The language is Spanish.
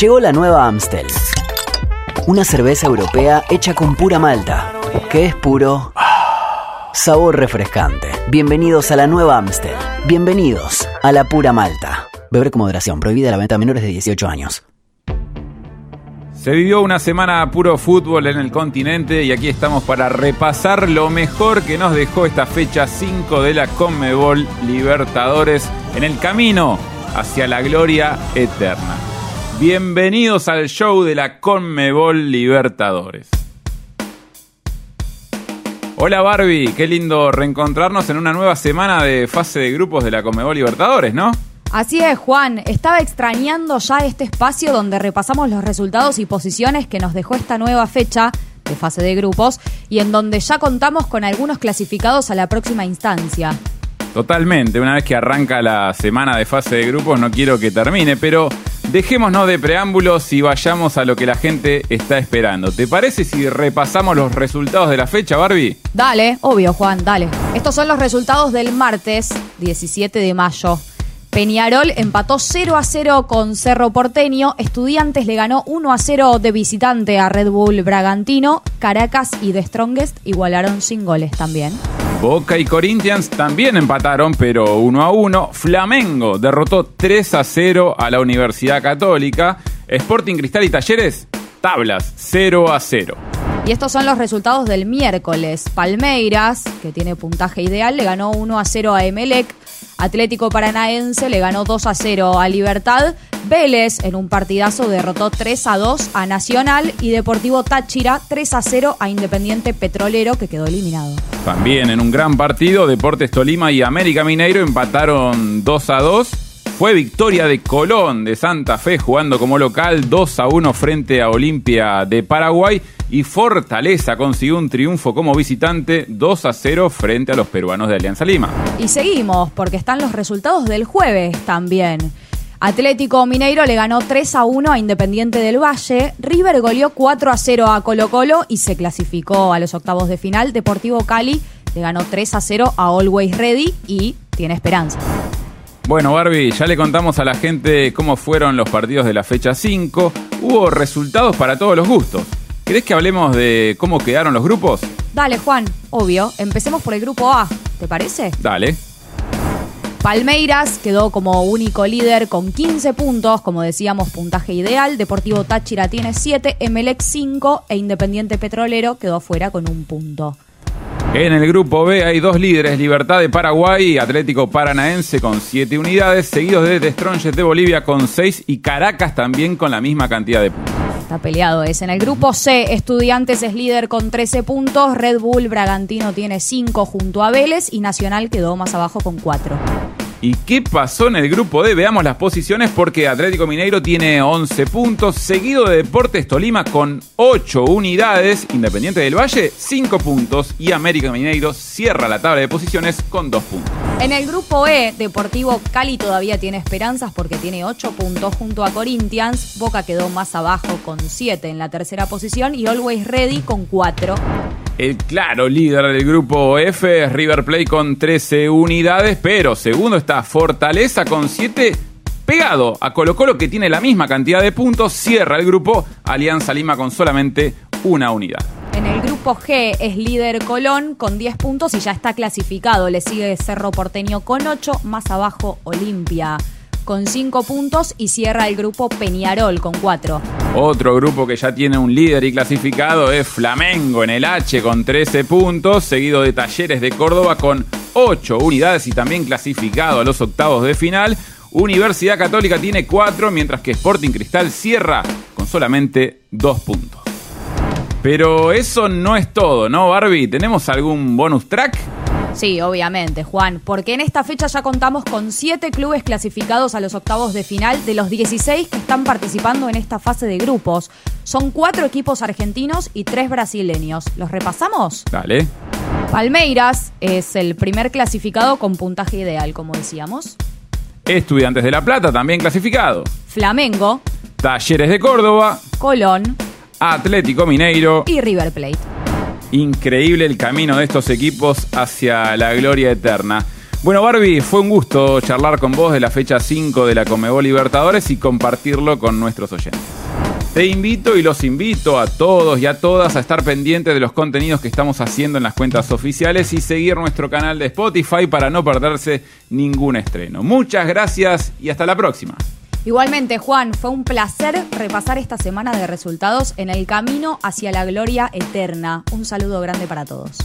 Llegó la nueva Amstel. Una cerveza europea hecha con pura malta, que es puro sabor refrescante. Bienvenidos a la nueva Amstel. Bienvenidos a la pura malta. Beber con moderación, prohibida la venta a menores de 18 años. Se vivió una semana puro fútbol en el continente y aquí estamos para repasar lo mejor que nos dejó esta fecha 5 de la Conmebol Libertadores en el camino hacia la gloria eterna. Bienvenidos al show de la Conmebol Libertadores. Hola Barbie, qué lindo reencontrarnos en una nueva semana de fase de grupos de la Conmebol Libertadores, ¿no? Así es, Juan. Estaba extrañando ya este espacio donde repasamos los resultados y posiciones que nos dejó esta nueva fecha de fase de grupos y en donde ya contamos con algunos clasificados a la próxima instancia. Totalmente, una vez que arranca la semana de fase de grupos no quiero que termine, pero dejémonos de preámbulos y vayamos a lo que la gente está esperando. ¿Te parece si repasamos los resultados de la fecha, Barbie? Dale, obvio, Juan, dale. Estos son los resultados del martes 17 de mayo. Peñarol empató 0 a 0 con Cerro Porteño, Estudiantes le ganó 1 a 0 de visitante a Red Bull Bragantino, Caracas y The Strongest igualaron sin goles también. Boca y Corinthians también empataron, pero 1 a 1. Flamengo derrotó 3 a 0 a la Universidad Católica. Sporting Cristal y Talleres, tablas 0 a 0. Y estos son los resultados del miércoles. Palmeiras, que tiene puntaje ideal, le ganó 1 a 0 a Emelec. Atlético Paranaense le ganó 2 a 0 a Libertad. Vélez en un partidazo derrotó 3 a 2 a Nacional y Deportivo Táchira 3 a 0 a Independiente Petrolero que quedó eliminado. También en un gran partido, Deportes Tolima y América Mineiro empataron 2 a 2. Fue victoria de Colón de Santa Fe jugando como local 2 a 1 frente a Olimpia de Paraguay y Fortaleza consiguió un triunfo como visitante 2 a 0 frente a los peruanos de Alianza Lima. Y seguimos porque están los resultados del jueves también. Atlético Mineiro le ganó 3 a 1 a Independiente del Valle. River goleó 4 a 0 a Colo Colo y se clasificó a los octavos de final. Deportivo Cali le ganó 3 a 0 a Always Ready y tiene esperanza. Bueno, Barbie, ya le contamos a la gente cómo fueron los partidos de la fecha 5. Hubo resultados para todos los gustos. ¿Querés que hablemos de cómo quedaron los grupos? Dale, Juan, obvio. Empecemos por el grupo A, ¿te parece? Dale. Palmeiras quedó como único líder con 15 puntos, como decíamos, puntaje ideal. Deportivo Táchira tiene 7, Emelec 5 e Independiente Petrolero quedó fuera con un punto. En el grupo B hay dos líderes, Libertad de Paraguay y Atlético Paranaense con 7 unidades, seguidos de Destronges de Bolivia con 6 y Caracas también con la misma cantidad de puntos. Está peleado es. En el grupo C, Estudiantes es líder con 13 puntos, Red Bull Bragantino tiene 5 junto a Vélez y Nacional quedó más abajo con 4. ¿Y qué pasó en el grupo D? Veamos las posiciones porque Atlético Mineiro tiene 11 puntos, seguido de Deportes Tolima con 8 unidades, Independiente del Valle 5 puntos y América Mineiro cierra la tabla de posiciones con 2 puntos. En el grupo E, Deportivo Cali todavía tiene esperanzas porque tiene 8 puntos junto a Corinthians, Boca quedó más abajo con 7 en la tercera posición y Always Ready con 4. El claro líder del grupo F es River Plate con 13 unidades, pero segundo está Fortaleza con 7 pegado a Colo Colo que tiene la misma cantidad de puntos, cierra el grupo Alianza Lima con solamente una unidad. En el grupo G es líder Colón con 10 puntos y ya está clasificado. Le sigue Cerro Porteño con 8, más abajo Olimpia con 5 puntos y cierra el grupo Peñarol con 4. Otro grupo que ya tiene un líder y clasificado es Flamengo en el H con 13 puntos, seguido de Talleres de Córdoba con 8 unidades y también clasificado a los octavos de final. Universidad Católica tiene 4, mientras que Sporting Cristal cierra con solamente 2 puntos. Pero eso no es todo, ¿no, Barbie? ¿Tenemos algún bonus track? Sí, obviamente, Juan, porque en esta fecha ya contamos con 7 clubes clasificados a los octavos de final de los 16 que están participando en esta fase de grupos. Son 4 equipos argentinos y 3 brasileños. ¿Los repasamos? Dale. Palmeiras es el primer clasificado con puntaje ideal, como decíamos. Estudiantes de La Plata también clasificado. Flamengo. Talleres de Córdoba. Colón. Atlético Mineiro. Y River Plate. Increíble el camino de estos equipos hacia la gloria eterna. Bueno, Barbie, fue un gusto charlar con vos de la fecha 5 de la Comebol Libertadores y compartirlo con nuestros oyentes. Te invito y los invito a todos y a todas a estar pendientes de los contenidos que estamos haciendo en las cuentas oficiales y seguir nuestro canal de Spotify para no perderse ningún estreno. Muchas gracias y hasta la próxima. Igualmente, Juan, fue un placer repasar esta semana de resultados en el camino hacia la gloria eterna. Un saludo grande para todos.